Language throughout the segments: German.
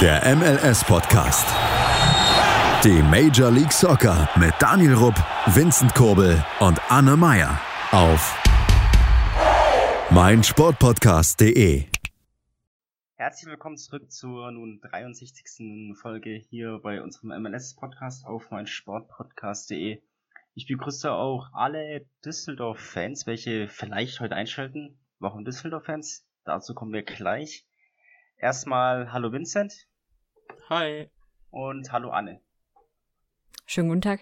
Der MLS-Podcast. Die Major League Soccer mit Daniel Rupp, Vincent Kurbel und Anne Meyer auf meinsportpodcast.de. Herzlich willkommen zurück zur nun 63. Folge hier bei unserem MLS-Podcast auf meinsportpodcast.de. Ich begrüße auch alle Düsseldorf-Fans, welche vielleicht heute einschalten. Warum Düsseldorf-Fans? Dazu kommen wir gleich. Erstmal hallo Vincent. Hi. Und hallo Anne. Schönen guten Tag.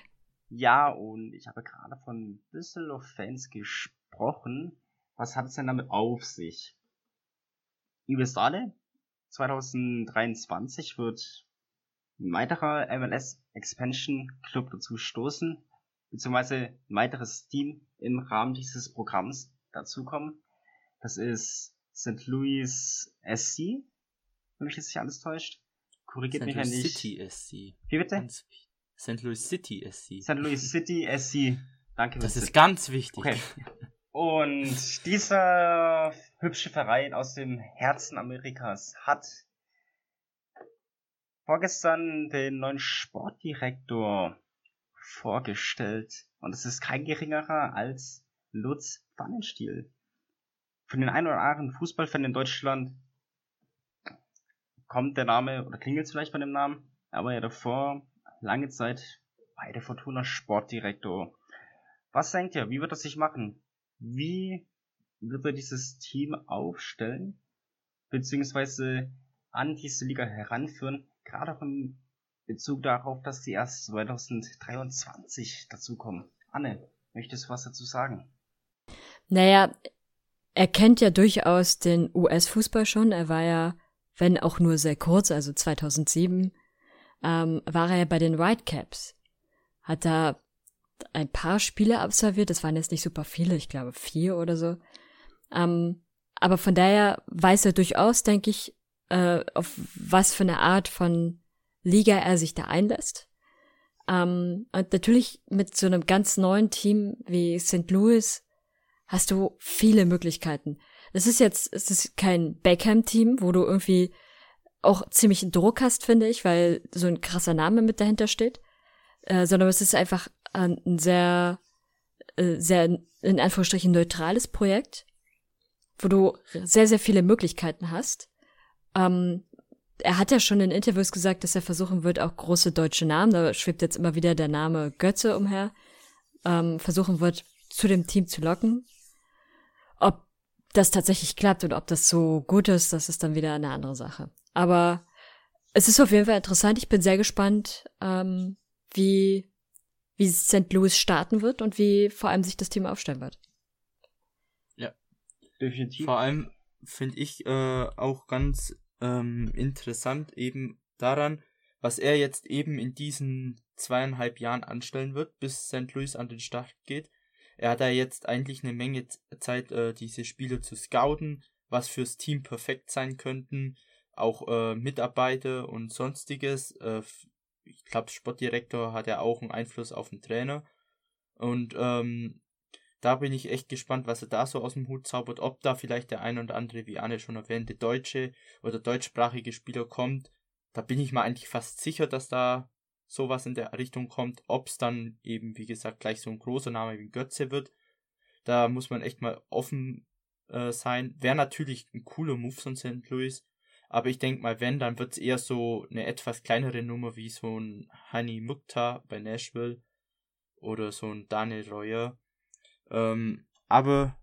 Ja, und ich habe gerade von Düsseldorf-Fans gesprochen. Was hat es denn damit auf sich? Ihr wisst alle, 2023 wird ein weiterer MLS Expansion Club dazu stoßen, beziehungsweise ein weiteres Team im Rahmen dieses Programms dazukommen. Das ist St. Louis SC, wenn mich jetzt nicht alles täuscht. Korrigiert St. mich ja Louis nicht. City SC. Wie bitte? St. Louis City SC. St. Louis City SC. Danke, Das ist ganz wichtig. Okay. Und dieser hübsche Verein aus dem Herzen Amerikas hat vorgestern den neuen Sportdirektor vorgestellt. Und es ist kein geringerer als Lutz Pfannenstiel. Von den ein oder anderen Fußballfan in Deutschland kommt der Name oder klingelt vielleicht bei dem Namen, aber ja davor lange Zeit bei der Fortuna Sportdirektor. Was denkt ihr? Wie wird das sich machen? Wie wird er dieses Team aufstellen? Beziehungsweise an diese Liga heranführen? Gerade auch im Bezug darauf, dass sie erst 2023 dazukommen. Anne, möchtest du was dazu sagen? Naja, er kennt ja durchaus den US-Fußball schon. Er war ja, wenn auch nur sehr kurz, also 2007, ähm, war er bei den Whitecaps. Hat da ein paar Spiele absolviert. Das waren jetzt nicht super viele, ich glaube vier oder so. Ähm, aber von daher weiß er durchaus, denke ich, äh, auf was für eine Art von Liga er sich da einlässt. Ähm, und natürlich mit so einem ganz neuen Team wie St. Louis hast du viele Möglichkeiten. Es ist jetzt, es ist kein Beckham-Team, wo du irgendwie auch ziemlich Druck hast, finde ich, weil so ein krasser Name mit dahinter steht, äh, sondern es ist einfach ein sehr, äh, sehr in Anführungsstrichen neutrales Projekt, wo du sehr, sehr viele Möglichkeiten hast. Ähm, er hat ja schon in Interviews gesagt, dass er versuchen wird, auch große deutsche Namen, da schwebt jetzt immer wieder der Name Götze umher, ähm, versuchen wird, zu dem Team zu locken. Das tatsächlich klappt und ob das so gut ist, das ist dann wieder eine andere Sache. Aber es ist auf jeden Fall interessant. Ich bin sehr gespannt, ähm, wie, wie St. Louis starten wird und wie vor allem sich das Team aufstellen wird. Definitiv. Vor allem finde ich äh, auch ganz ähm, interessant eben daran, was er jetzt eben in diesen zweieinhalb Jahren anstellen wird, bis St. Louis an den Start geht. Er hat da jetzt eigentlich eine Menge Zeit, äh, diese Spiele zu scouten, was fürs Team perfekt sein könnten, auch äh, Mitarbeiter und sonstiges. Äh, ich glaube, Sportdirektor hat ja auch einen Einfluss auf den Trainer. Und ähm, da bin ich echt gespannt, was er da so aus dem Hut zaubert, ob da vielleicht der ein oder andere, wie Anne schon erwähnte, deutsche oder deutschsprachige Spieler kommt. Da bin ich mal eigentlich fast sicher, dass da sowas in der Richtung kommt. Ob es dann eben, wie gesagt, gleich so ein großer Name wie Götze wird, da muss man echt mal offen äh, sein. Wäre natürlich ein cooler Move von St. Louis, aber ich denke mal, wenn, dann wird es eher so eine etwas kleinere Nummer wie so ein Hani Mukta bei Nashville oder so ein Daniel Reuer. Ähm, aber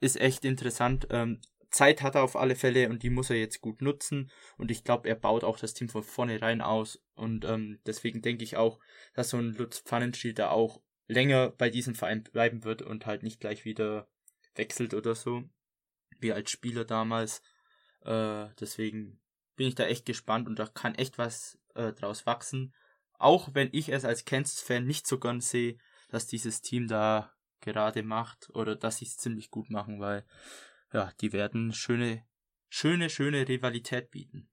ist echt interessant. Ähm, Zeit hat er auf alle Fälle und die muss er jetzt gut nutzen. Und ich glaube, er baut auch das Team von vornherein aus. Und ähm, deswegen denke ich auch, dass so ein Lutz Pfannenstiel da auch länger bei diesem Verein bleiben wird und halt nicht gleich wieder wechselt oder so. Wie als Spieler damals. Äh, deswegen bin ich da echt gespannt und da kann echt was äh, draus wachsen. Auch wenn ich es als Kansas-Fan nicht so gern sehe, dass dieses Team da gerade macht oder dass sie es ziemlich gut machen, weil ja, die werden schöne, schöne, schöne Rivalität bieten.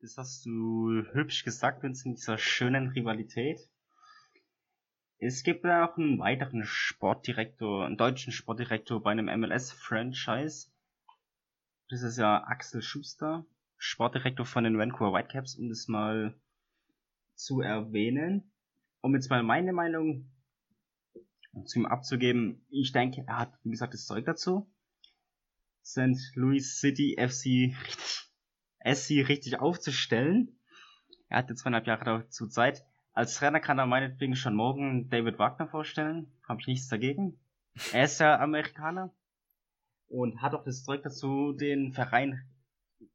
Das hast du hübsch gesagt, Vincent, dieser schönen Rivalität. Es gibt ja auch einen weiteren Sportdirektor, einen deutschen Sportdirektor bei einem MLS-Franchise. Das ist ja Axel Schuster. Sportdirektor von den Vancouver Whitecaps, um das mal zu erwähnen. Um jetzt mal meine Meinung zu ihm abzugeben, ich denke, er hat, wie gesagt, das Zeug dazu. St. Louis City FC richtig, SC richtig aufzustellen. Er hatte zweieinhalb Jahre dazu Zeit. Als Trainer kann er meinetwegen schon morgen David Wagner vorstellen. Habe ich nichts dagegen. Er ist ja Amerikaner und hat auch das Zeug dazu, den Verein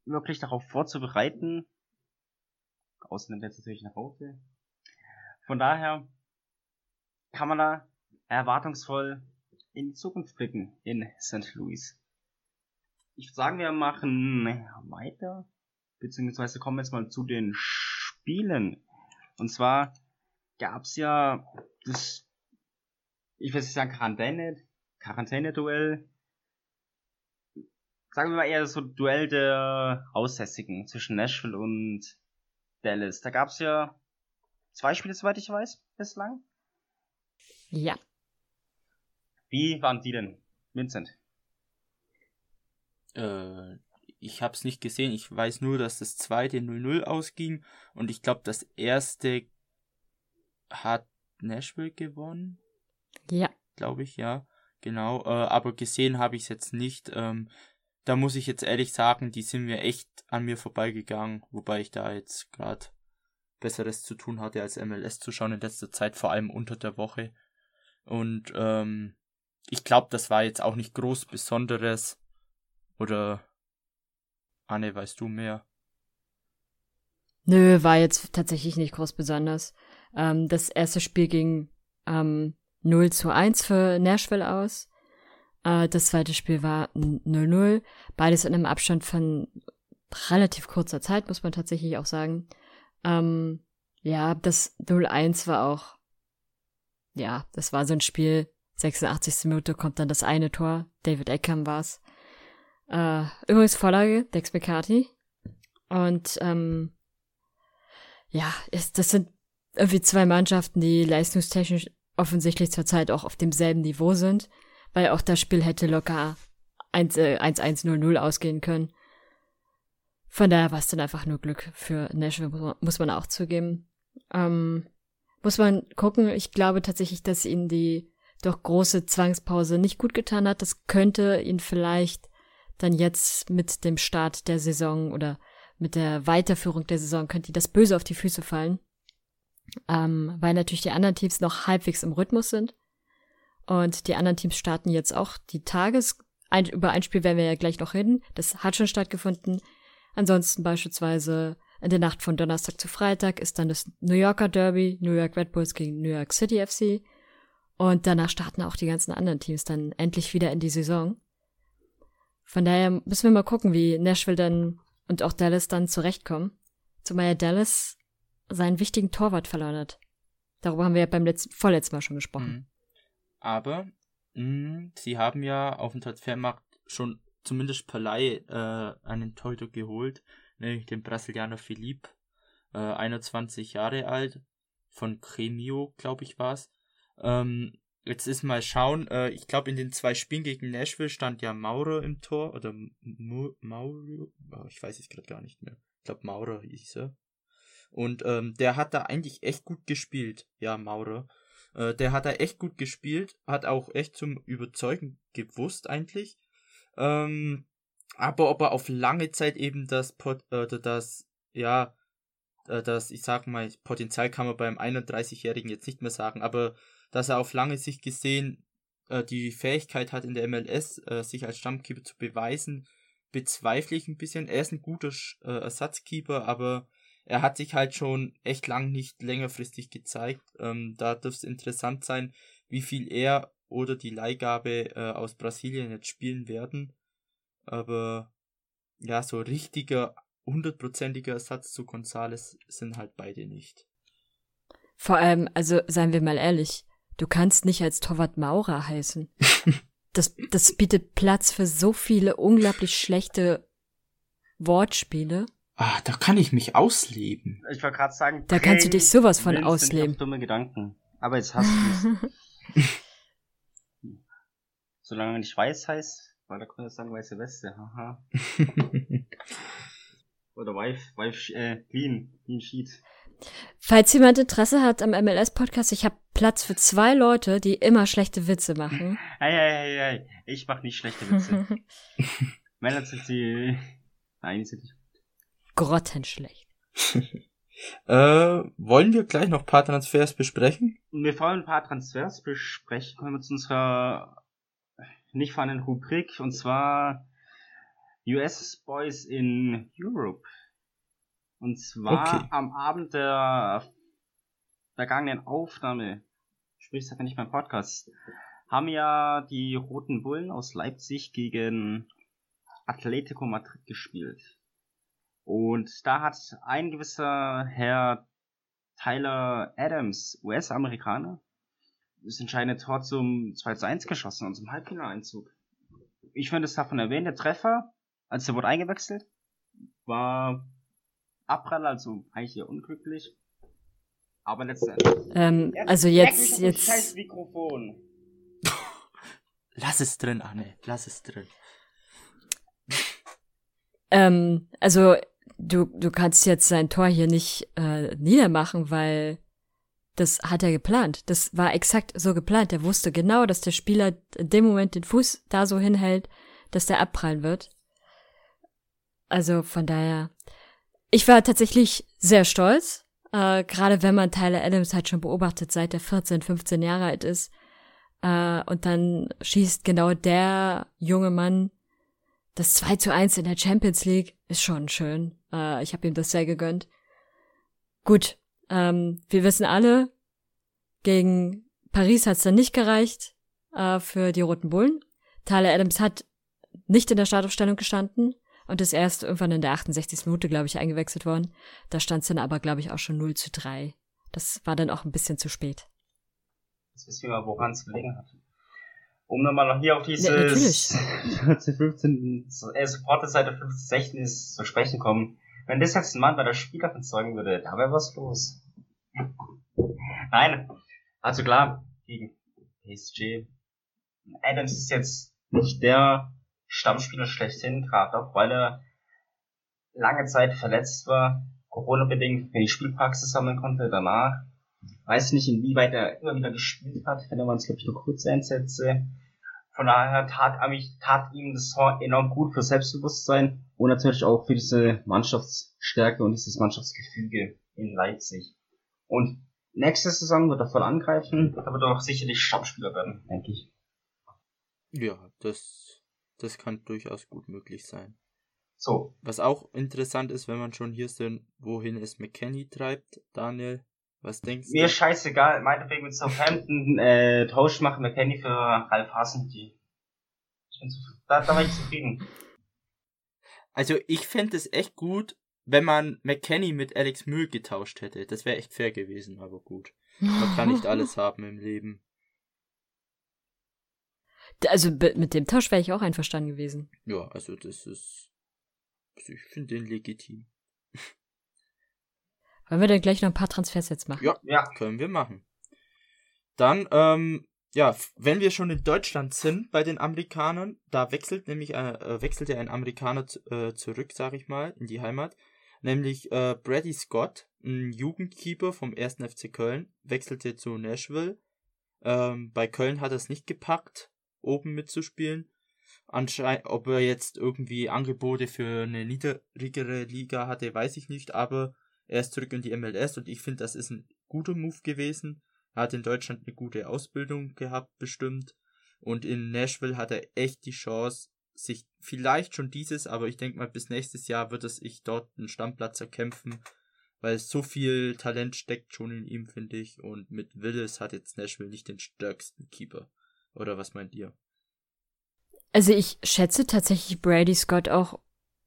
wirklich darauf vorzubereiten. Außen nimmt jetzt natürlich nach Hause. Von daher kann man da erwartungsvoll in die Zukunft blicken in St. Louis. Ich würde sagen, wir machen weiter, beziehungsweise kommen jetzt mal zu den Spielen. Und zwar gab's ja das, ich will nicht sagen Quarantäne, Quarantäne-Duell. Sagen wir mal eher so Duell der Aussässigen zwischen Nashville und Dallas. Da gab's ja zwei Spiele, soweit ich weiß, bislang. Ja. Wie waren die denn, Vincent? Äh, ich habe es nicht gesehen. Ich weiß nur, dass das zweite 0-0 ausging und ich glaube, das erste hat Nashville gewonnen. Ja. Glaube ich, ja. Genau. Äh, aber gesehen habe ich es jetzt nicht. Ähm, da muss ich jetzt ehrlich sagen, die sind mir echt an mir vorbeigegangen, wobei ich da jetzt gerade Besseres zu tun hatte, als MLS zu schauen in letzter Zeit, vor allem unter der Woche. Und ähm, ich glaube, das war jetzt auch nicht groß Besonderes. Oder Anne, weißt du mehr? Nö, war jetzt tatsächlich nicht groß besonders. Ähm, das erste Spiel ging ähm, 0 zu 1 für Nashville aus. Äh, das zweite Spiel war 0-0. Beides in einem Abstand von relativ kurzer Zeit, muss man tatsächlich auch sagen. Ähm, ja, das 0-1 war auch, ja, das war so ein Spiel. 86. Minute kommt dann das eine Tor. David Eckham war's. Äh, übrigens Vorlage, Dex McCarthy. Und ähm, ja, ist, das sind irgendwie zwei Mannschaften, die leistungstechnisch offensichtlich zurzeit auch auf demselben Niveau sind, weil auch das Spiel hätte locker 1-1-0-0 äh, ausgehen können. Von daher war es dann einfach nur Glück für Nashville, muss man auch zugeben. Ähm, muss man gucken. Ich glaube tatsächlich, dass ihnen die doch große Zwangspause nicht gut getan hat. Das könnte ihn vielleicht dann jetzt mit dem Start der Saison oder mit der Weiterführung der Saison könnte ihnen das böse auf die Füße fallen. Ähm, weil natürlich die anderen Teams noch halbwegs im Rhythmus sind. Und die anderen Teams starten jetzt auch die Tages. Ein, über ein Spiel werden wir ja gleich noch reden. Das hat schon stattgefunden. Ansonsten beispielsweise in der Nacht von Donnerstag zu Freitag ist dann das New Yorker Derby, New York Red Bulls gegen New York City FC. Und danach starten auch die ganzen anderen Teams dann endlich wieder in die Saison. Von daher müssen wir mal gucken, wie Nashville dann und auch Dallas dann zurechtkommen. Zumal ja Dallas seinen wichtigen Torwart verloren hat. Darüber haben wir ja beim letzten, vorletzten Mal schon gesprochen. Mhm. Aber mh, sie haben ja auf dem Transfermarkt schon zumindest per Leih äh, einen Torhüter geholt, nämlich den Brasilianer Philippe, äh, 21 Jahre alt, von Cremio, glaube ich, war's. Ähm, jetzt ist mal schauen, äh, ich glaube in den zwei Spielen gegen Nashville stand ja Maurer im Tor, oder Mauro, oh, ich weiß es gerade gar nicht mehr. Ich glaube Maurer hieß er. Und ähm, der hat da eigentlich echt gut gespielt, ja, Maurer. Äh, der hat da echt gut gespielt, hat auch echt zum Überzeugen gewusst eigentlich. Ähm, aber ob er auf lange Zeit eben das, Pot äh, das, ja, äh, das, ich sag mal, Potenzial kann man beim 31-Jährigen jetzt nicht mehr sagen, aber dass er auf lange Sicht gesehen äh, die Fähigkeit hat, in der MLS äh, sich als Stammkeeper zu beweisen, bezweifle ich ein bisschen. Er ist ein guter äh, Ersatzkeeper, aber er hat sich halt schon echt lang nicht längerfristig gezeigt. Ähm, da dürfte es interessant sein, wie viel er oder die Leihgabe äh, aus Brasilien jetzt spielen werden. Aber ja, so richtiger, hundertprozentiger Ersatz zu Gonzales sind halt beide nicht. Vor allem, also seien wir mal ehrlich, du kannst nicht als Torwart Maurer heißen. das, das bietet Platz für so viele unglaublich schlechte Wortspiele. Ah, da kann ich mich ausleben. Ich wollte gerade sagen, da kannst du dich sowas von ausleben. dumme Gedanken. Aber jetzt hast du es. Solange man nicht weiß heißt, weil da könnte ich sagen weiße Weste. Haha. Oder Wife, Wife, äh, Clean, Clean Sheet. Falls jemand Interesse hat am MLS-Podcast, ich habe Platz für zwei Leute, die immer schlechte Witze machen. Hey, hey, hey, hey. Ich mach nicht schlechte Witze. Männer sind die. Nein, die sind nicht. Grottenschlecht. äh, wollen wir gleich noch ein paar Transfers besprechen? Wir wollen ein paar Transfers besprechen. Kommen wir zu unserer nicht vorhandenen Rubrik. Und zwar US Boys in Europe. Und zwar Okay. am Abend der vergangenen Aufnahme, sprich, sag nicht mein Podcast, haben ja die Roten Bullen aus Leipzig gegen Atletico Madrid gespielt. Und da hat ein gewisser Herr Tyler Adams, US-Amerikaner, das entscheidende Tor zum 2 zu 1 geschossen und zum Halbfinaleinzug. Ich finde es davon erwähnt, der Treffer, als er wurde eingewechselt, war Abprall, also eigentlich eher unglücklich. Aber letztendlich. Ähm, also jetzt, Scheiß jetzt, Mikrofon. Lass es drin, Anne. Lass es drin. ähm, also du, du kannst jetzt sein Tor hier nicht äh, niedermachen, weil das hat er geplant. Das war exakt so geplant. Er wusste genau, dass der Spieler in dem Moment den Fuß da so hinhält, dass der abprallen wird. Also von daher, ich war tatsächlich sehr stolz, äh, gerade wenn man Tyler Adams halt schon beobachtet, seit er 14, 15 Jahre alt ist. Äh, und dann schießt genau der junge Mann das 2 zu 1 in der Champions League. Ist schon schön. Äh, ich habe ihm das sehr gegönnt. Gut, ähm, wir wissen alle, gegen Paris hat's dann nicht gereicht äh, für die Roten Bullen. Tyler Adams hat nicht in der Startaufstellung gestanden und ist erst irgendwann in der 68. Minute, glaube ich, eingewechselt worden. Da stand's dann aber, glaube ich, auch schon 0 zu 3. Das war dann auch ein bisschen zu spät. Jetzt wissen wir mal, woran es gelegen hat. Um nochmal noch hier auf Ja, dieses. 14, 15, äh, Supporterseite 15, 16 ist zu sprechen kommen. Wenn das jetzt ein Mann bei der Spielerin zeugen würde, da wäre was los. Nein, also klar, gegen PSG. Adams ist jetzt nicht der Stammspieler schlechthin, gerade auch, weil er lange Zeit verletzt war, Corona-bedingt wenig Spielpraxis sammeln konnte danach. Weiß nicht, inwieweit er immer wieder gespielt hat, wenn er es, glaube ich, nur Kurzeinsätze. Von daher tat, tat ihm das enorm gut für Selbstbewusstsein und natürlich auch für diese Mannschaftsstärke und dieses Mannschaftsgefüge in Leipzig. Und nächste Saison wird er voll angreifen, da wird er auch sicherlich Stammspieler werden, denke ich. Ja, das, das kann durchaus gut möglich sein. So, Was auch interessant ist, wenn man schon hier sind, wohin es McKenny treibt. Daniel, was denkst mir du? ist scheißegal, meinetwegen mit Southampton äh, Tausch machen, McKenny für Ralf Hasenki. Ich bin zufrieden. Da, da war ich zufrieden. Also ich fände es echt gut, wenn man McKenny mit Alex Mühl getauscht hätte. Das wäre echt fair gewesen, aber gut. Man kann nicht alles haben im Leben. Also mit dem Tausch wäre ich auch einverstanden gewesen. Ja, also das ist. Also ich finde den legitim. Wollen wir dann gleich noch ein paar Transfers jetzt machen? Ja, Ja, können wir machen. Dann, ähm, ja, wenn wir schon in Deutschland sind bei den Amerikanern, da wechselt nämlich äh, äh, wechselt ja ein Amerikaner äh, zurück, sag ich mal, in die Heimat, nämlich äh, Brady Scott, ein Jugendkeeper vom 1. FC Köln, wechselte zu Nashville. Ähm, bei Köln hat er es nicht gepackt, oben mitzuspielen. Anscheinend, ob er jetzt irgendwie Angebote für eine niedrigere Liga hatte, weiß ich nicht, aber er ist zurück in die MLS und ich finde, das ist ein guter Move gewesen. Er hat in Deutschland eine gute Ausbildung gehabt, bestimmt. Und in Nashville hat er echt die Chance, sich vielleicht schon dieses, aber ich denke mal, bis nächstes Jahr wird es sich dort einen Stammplatz erkämpfen, weil so viel Talent steckt schon in ihm, finde ich. Und mit Willis hat jetzt Nashville nicht den stärksten Keeper. Oder was meint ihr? Also ich schätze tatsächlich Brady Scott auch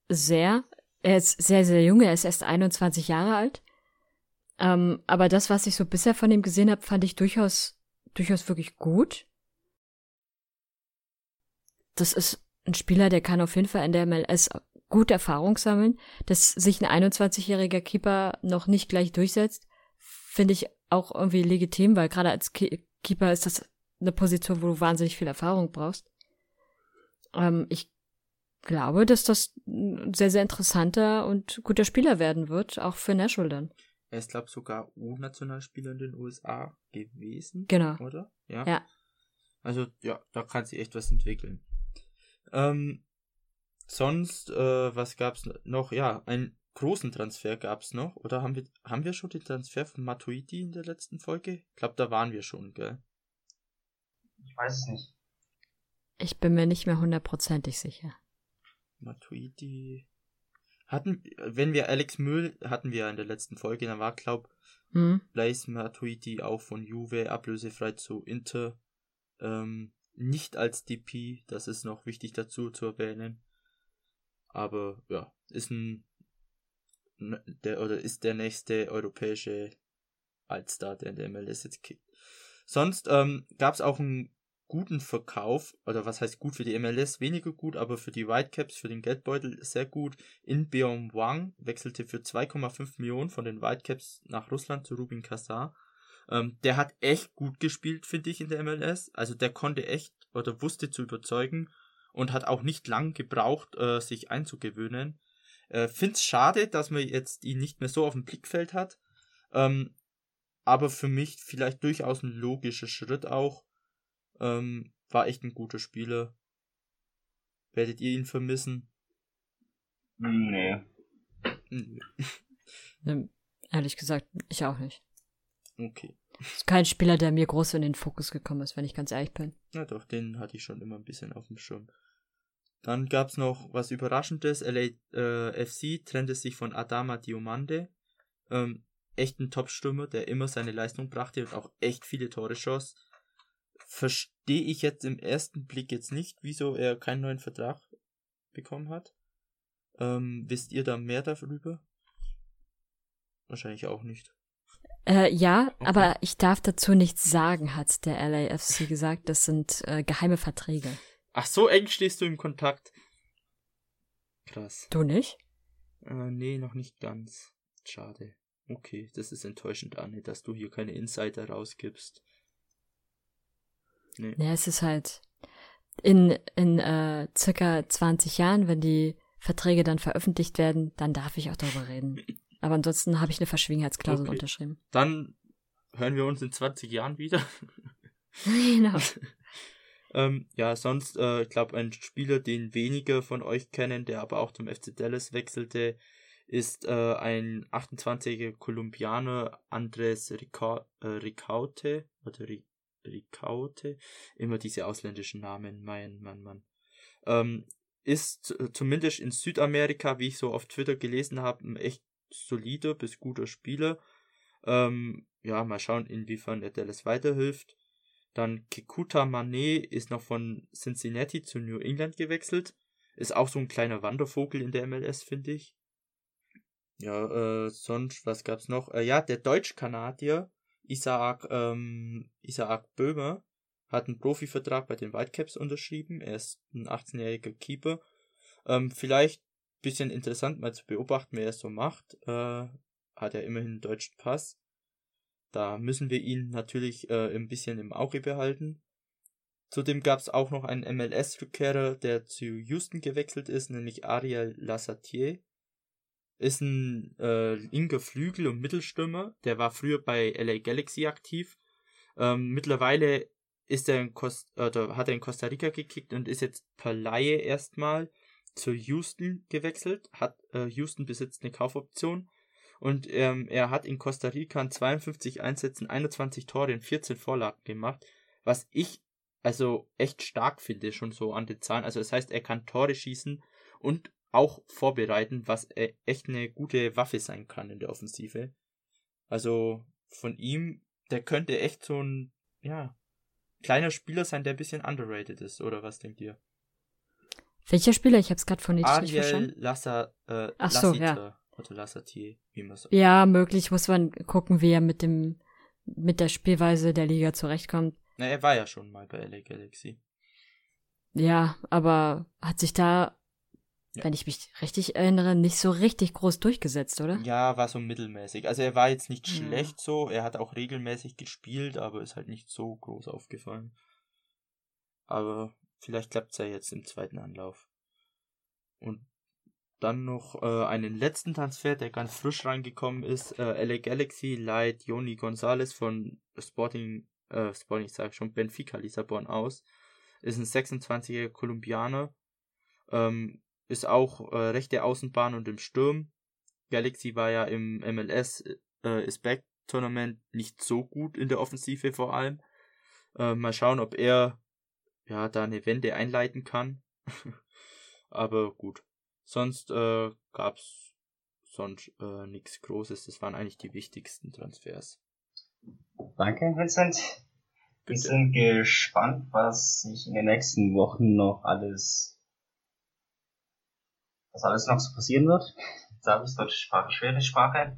sehr. Er ist sehr, sehr jung, er ist erst 21 Jahre alt. Ähm, aber das, was ich so bisher von ihm gesehen habe, fand ich durchaus, durchaus wirklich gut. Das ist ein Spieler, der kann auf jeden Fall in der MLS gut Erfahrung sammeln. Dass sich ein 21-jähriger Keeper noch nicht gleich durchsetzt, finde ich auch irgendwie legitim, weil gerade als Ke Keeper ist das eine Position, wo du wahnsinnig viel Erfahrung brauchst. Ähm, ich glaube, dass das ein sehr, sehr interessanter und guter Spieler werden wird, auch für Nashville dann. Er ist, glaube ich, sogar U-Nationalspieler in den USA gewesen. Genau. Oder? Ja. Ja. Also, ja, da kann sich echt was entwickeln. Ähm, sonst, äh, was gab's noch? Ja, einen großen Transfer gab's noch. Oder haben wir, haben wir schon den Transfer von Matuidi in der letzten Folge? Ich glaube, da waren wir schon, gell? Ich weiß es nicht. Ich bin mir nicht mehr hundertprozentig sicher. Matuidi. Hatten, wenn wir Alex Müll hatten wir in der letzten Folge, dann war, glaub, Hm? Blaise Matuidi auch von Juve ablösefrei zu Inter. Ähm, nicht als DP, das ist noch wichtig dazu zu erwähnen. Aber ja, ist ein der oder ist der nächste europäische Altstar, der in der MLS jetzt kickt. Sonst ähm, gab es auch einen guten Verkauf, oder was heißt gut für die MLS, weniger gut, aber für die Whitecaps, für den Geldbeutel sehr gut. In Beom Wang wechselte für 2,5 Millionen von den Whitecaps nach Russland zu Rubin Kassar. Ähm, der hat echt gut gespielt, finde ich, in der MLS. Also der konnte echt oder wusste zu überzeugen und hat auch nicht lang gebraucht, äh, sich einzugewöhnen. Äh, find's schade, dass man jetzt ihn nicht mehr so auf dem Blickfeld hat. Ähm, aber für mich vielleicht durchaus ein logischer Schritt auch. Ähm, war echt ein guter Spieler. Werdet ihr ihn vermissen? Nee. Nö. Ne, Ehrlich gesagt, ich auch nicht. Okay. Ist kein Spieler, der mir groß in den Fokus gekommen ist, wenn ich ganz ehrlich bin. Na doch, den hatte ich schon immer ein bisschen auf dem Schirm. Dann gab's noch was Überraschendes. LA äh, FC trennte sich von Adama Diomande. Ähm, echt ein Top-Stürmer, der immer seine Leistung brachte und auch echt viele Tore schoss. Verstehe ich jetzt im ersten Blick jetzt nicht, wieso er keinen neuen Vertrag bekommen hat. Ähm, wisst ihr da mehr darüber? Wahrscheinlich auch nicht. Äh, ja, Okay. aber ich darf dazu nichts sagen, hat der LAFC gesagt. Das sind äh, geheime Verträge. Ach, so eng stehst du im Kontakt. Krass. Du nicht? Äh, nee, noch nicht ganz. Schade. Okay, das ist enttäuschend, Anne, dass du hier keine Insider rausgibst. Nee. Ja, es ist halt in, in äh, circa 20 Jahren, wenn die Verträge dann veröffentlicht werden, dann darf ich auch darüber reden. Aber ansonsten habe ich eine Verschwiegenheitsklausel Okay. unterschrieben. Dann hören wir uns in 20 Jahren wieder. genau. ähm, ja, sonst, äh, ich glaube, ein Spieler, den wenige von euch kennen, der aber auch zum FC Dallas wechselte, ist äh, ein 28-jähriger Kolumbianer, Andres Rica äh, Ricaute, oder Ri Ricaute, immer diese ausländischen Namen, mein Mann, Mann. Ähm, ist äh, zumindest in Südamerika, wie ich so auf Twitter gelesen habe, ein echt solider bis guter Spieler. Ähm, ja, mal schauen, inwiefern er Dallas weiterhilft. Dann Kikuta Mane ist noch von Cincinnati zu New England gewechselt. Ist auch so ein kleiner Wandervogel in der MLS, finde ich. Ja, äh, sonst, was gab's noch? Äh, ja, der Deutsch-Kanadier Isaac, ähm, Isaac Böhmer hat einen Profivertrag bei den Whitecaps unterschrieben. Er ist ein 18-jähriger Keeper. Ähm, vielleicht bisschen interessant mal zu beobachten, wer er so macht. Äh, hat er immerhin einen deutschen Pass. Da müssen wir ihn natürlich äh, ein bisschen im Auge behalten. Zudem gab es auch noch einen MLS-Rückkehrer, der zu Houston gewechselt ist, nämlich Ariel Lassatier. Ist ein äh, linker Flügel und Mittelstürmer. Der war früher bei LA Galaxy aktiv. Ähm, mittlerweile ist er in Cost oder hat er in Costa Rica gekickt und ist jetzt per Laie erstmal zu Houston gewechselt. Hat äh, Houston besitzt eine Kaufoption und ähm, er hat in Costa Rica in 52 Einsätzen 21 Tore und 14 Vorlagen gemacht, was ich also echt stark finde, schon so an den Zahlen. Also das heißt, er kann Tore schießen und auch vorbereiten, was äh, echt eine gute Waffe sein kann in der Offensive. Also von ihm, der könnte echt so ein, ja, kleiner Spieler sein, der ein bisschen underrated ist, oder was denkt ihr? Welcher Spieler? Ich habe es gerade von nicht, nicht verstanden. Lassa, äh, Ach so, Lassiter, oder Lassatier, wie man so. Ja, möglich. Muss man gucken, wie er mit dem mit der Spielweise der Liga zurechtkommt. Na, er war ja schon mal bei LA Galaxy. Ja, aber hat sich da, Ja. wenn ich mich richtig erinnere, nicht so richtig groß durchgesetzt, oder? Ja, war so mittelmäßig. Also er war jetzt nicht Ja. schlecht so, er hat auch regelmäßig gespielt, aber ist halt nicht so groß aufgefallen. Aber vielleicht klappt's ja jetzt im zweiten Anlauf. Und dann noch äh, einen letzten Transfer, der ganz frisch reingekommen ist. Äh, LA Galaxy leiht Joni Gonzalez von Sporting, äh, Sporting, ich sag schon, Benfica Lissabon aus. Ist ein 26-jähriger Kolumbianer. Ähm, ist auch äh, rechte Außenbahn und im Sturm. Galaxy war ja im MLS äh, ist Back Tournament nicht so gut in der Offensive vor allem. Äh, mal schauen, ob er ja da eine Wende einleiten kann. Aber gut. Sonst äh, gab's sonst äh, nichts Großes. Das waren eigentlich die wichtigsten Transfers. Danke, Vincent. Bitte. Wir sind gespannt, was sich in den nächsten Wochen noch alles, was alles noch so passieren wird. Jetzt habe ich deutsche Sprache, schwere Sprache.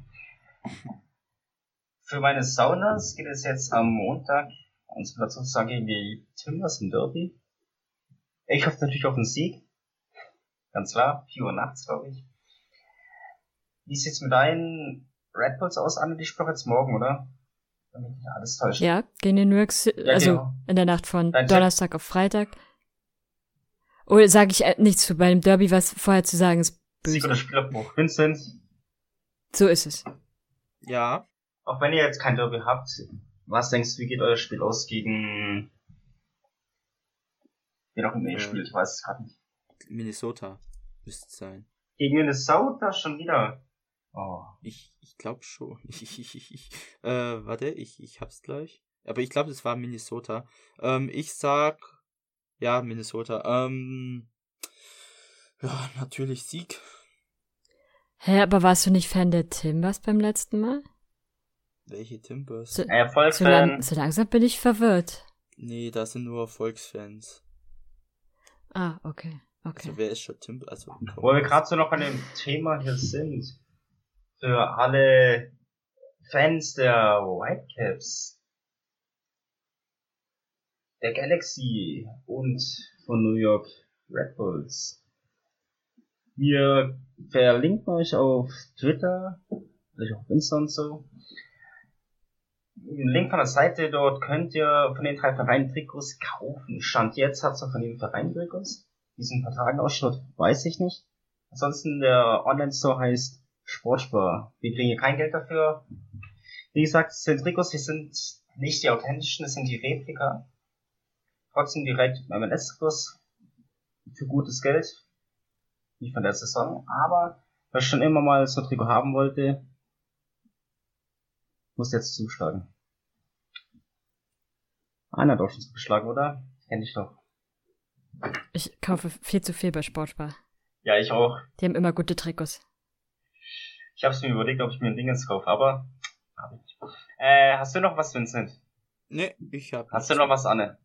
Für meine Saunas geht es jetzt am Montag, uns dazu sagen, gegen die Timbers im Derby. Ich hoffe natürlich auf einen Sieg. Ganz klar, 4 Uhr nachts, glaube ich. Wie sieht's mit deinen Red Bulls aus, Anne? Die spielen jetzt morgen, oder? Damit ich alles täuscht. Ja, gegen den York City, ja, also genau. in der Nacht von Dein Donnerstag auf Freitag. Oder sage ich äh, nichts zu bei dem Derby, was vorher zu sagen ist böse. Sieg oder Spielabbruch. Vincent? So ist es. Ja. Auch wenn ihr jetzt kein Derby habt, was denkst du, wie geht euer Spiel aus gegen wen auch immer ihr spielt? Ich weiß es gerade nicht. Minnesota müsste es sein. Gegen Minnesota schon wieder. Oh. Ich, ich glaube schon. äh, warte, ich, ich hab's gleich. Aber ich glaube, es war Minnesota. Ähm, ich sag, ja, Minnesota. Ähm, ja, natürlich Sieg. Hä, aber warst du nicht Fan der Timbers beim letzten Mal? Welche Timbers? So, Erfolgsfan. So, lang, so langsam bin ich verwirrt. Nee, da sind nur Erfolgsfans. Ah, okay. Okay. Also wer ist schon Tim? Also, Wo wir gerade so noch an dem Thema hier sind, für alle Fans der Whitecaps, der Galaxy und von New York Red Bulls. Wir verlinken euch auf Twitter, vielleicht auch Insta und so. Den Link von der Seite, dort könnt ihr von den drei Vereinen Trikots kaufen. Stand jetzt hat's auch von den Vereinen Trikots diesen Vertragen ausschaut, weiß ich nicht. Ansonsten der Online-Store heißt Sportspar. Wir kriegen hier kein Geld dafür. Wie gesagt, es sind Trikots, die sind nicht die authentischen, es sind die Replika. Trotzdem direkt im MLS-Kurs für gutes Geld. Nicht von der Saison, aber wer schon immer mal so ein Trikot haben wollte, muss jetzt zuschlagen. Einer hat auch schon zugeschlagen, oder? Kenn ich doch. Ich kaufe viel zu viel bei Sportspar. Ja, ich auch. Die haben immer gute Trikots. Ich habe mir überlegt, ob ich mir ein Dingens kaufe, aber hab ich nicht. Äh, hast du noch was, Vincent? Nee, ich hab. Hast du noch was, Anne?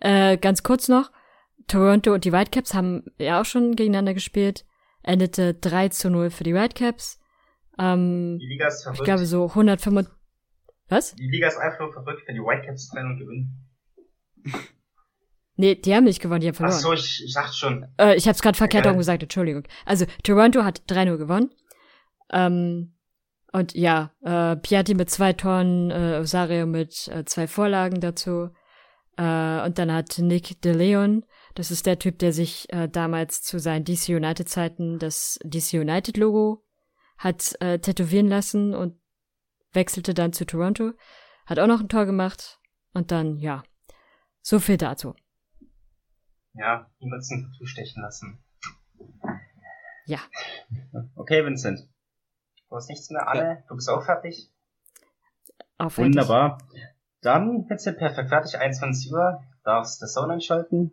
Äh, ganz kurz noch. Toronto und die Whitecaps haben ja auch schon gegeneinander gespielt. Endete 3 zu 0 für die Whitecaps. Ähm, die Liga ist verrückt. Ich glaube so 125. Was? Die Liga ist einfach nur verrückt, wenn die Whitecaps trennen und gewinnen. Nee, die haben nicht gewonnen, die haben verloren. Ach so, ich, ich dachte schon. Äh, ich hab's gerade verkehrt okay. gesagt, Entschuldigung. Also, Toronto hat 3-0 gewonnen. Ähm, und ja, äh, Piatti mit zwei Toren, äh, Osario mit äh, zwei Vorlagen dazu. Äh, und dann hat Nick De Leon, das ist der Typ, der sich äh, damals zu seinen DC United Zeiten das DC United Logo hat äh, tätowieren lassen und wechselte dann zu Toronto. Hat auch noch ein Tor gemacht. Und dann, ja, so viel dazu ja, die Mützen zustechen lassen. Ja. Okay, Vincent. Du hast nichts mehr, Anne. Ja. Du bist auch fertig. Auch fertig. Dann, Vincent, perfekt fertig. 21 Uhr. Darfst das Sound einschalten.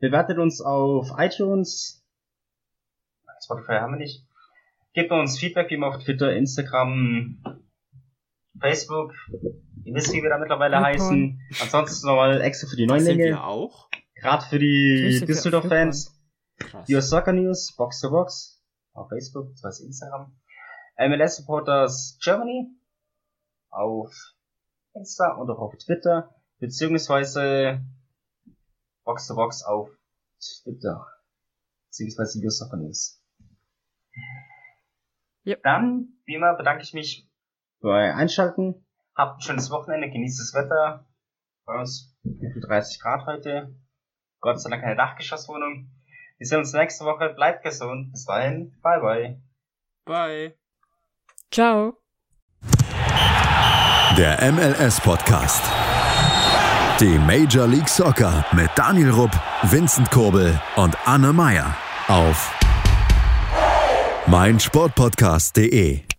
Bewertet uns auf iTunes. Spotify haben wir nicht. Gebt uns Feedback, wie immer auf Twitter, Instagram, Facebook. Ihr wisst, wie wir da mittlerweile okay. heißen. Ansonsten nochmal extra für die Neulinge. Sind wir auch? Gerade für die Düsseldorf-Fans. Your Soccer News, Box to Box, auf Facebook, das heißt Instagram. MLS Supporters Germany, auf Insta und auch auf Twitter, beziehungsweise Box to Box auf Twitter, beziehungsweise Your Soccer News. Yep. Dann, wie immer, bedanke ich mich für euer Einschalten. Habt ein schönes Wochenende, genießt das Wetter. Bei uns 30 Grad heute. Gott sei Dank keine Dachgeschosswohnung. Wir sehen uns nächste Woche. Bleibt gesund. Bis dahin. Bye, bye. Bye. Ciao. Der MLS-Podcast. Die Major League Soccer mit Daniel Rupp, Vincent Kurbel und Anne Meyer auf meinsportpodcast.de.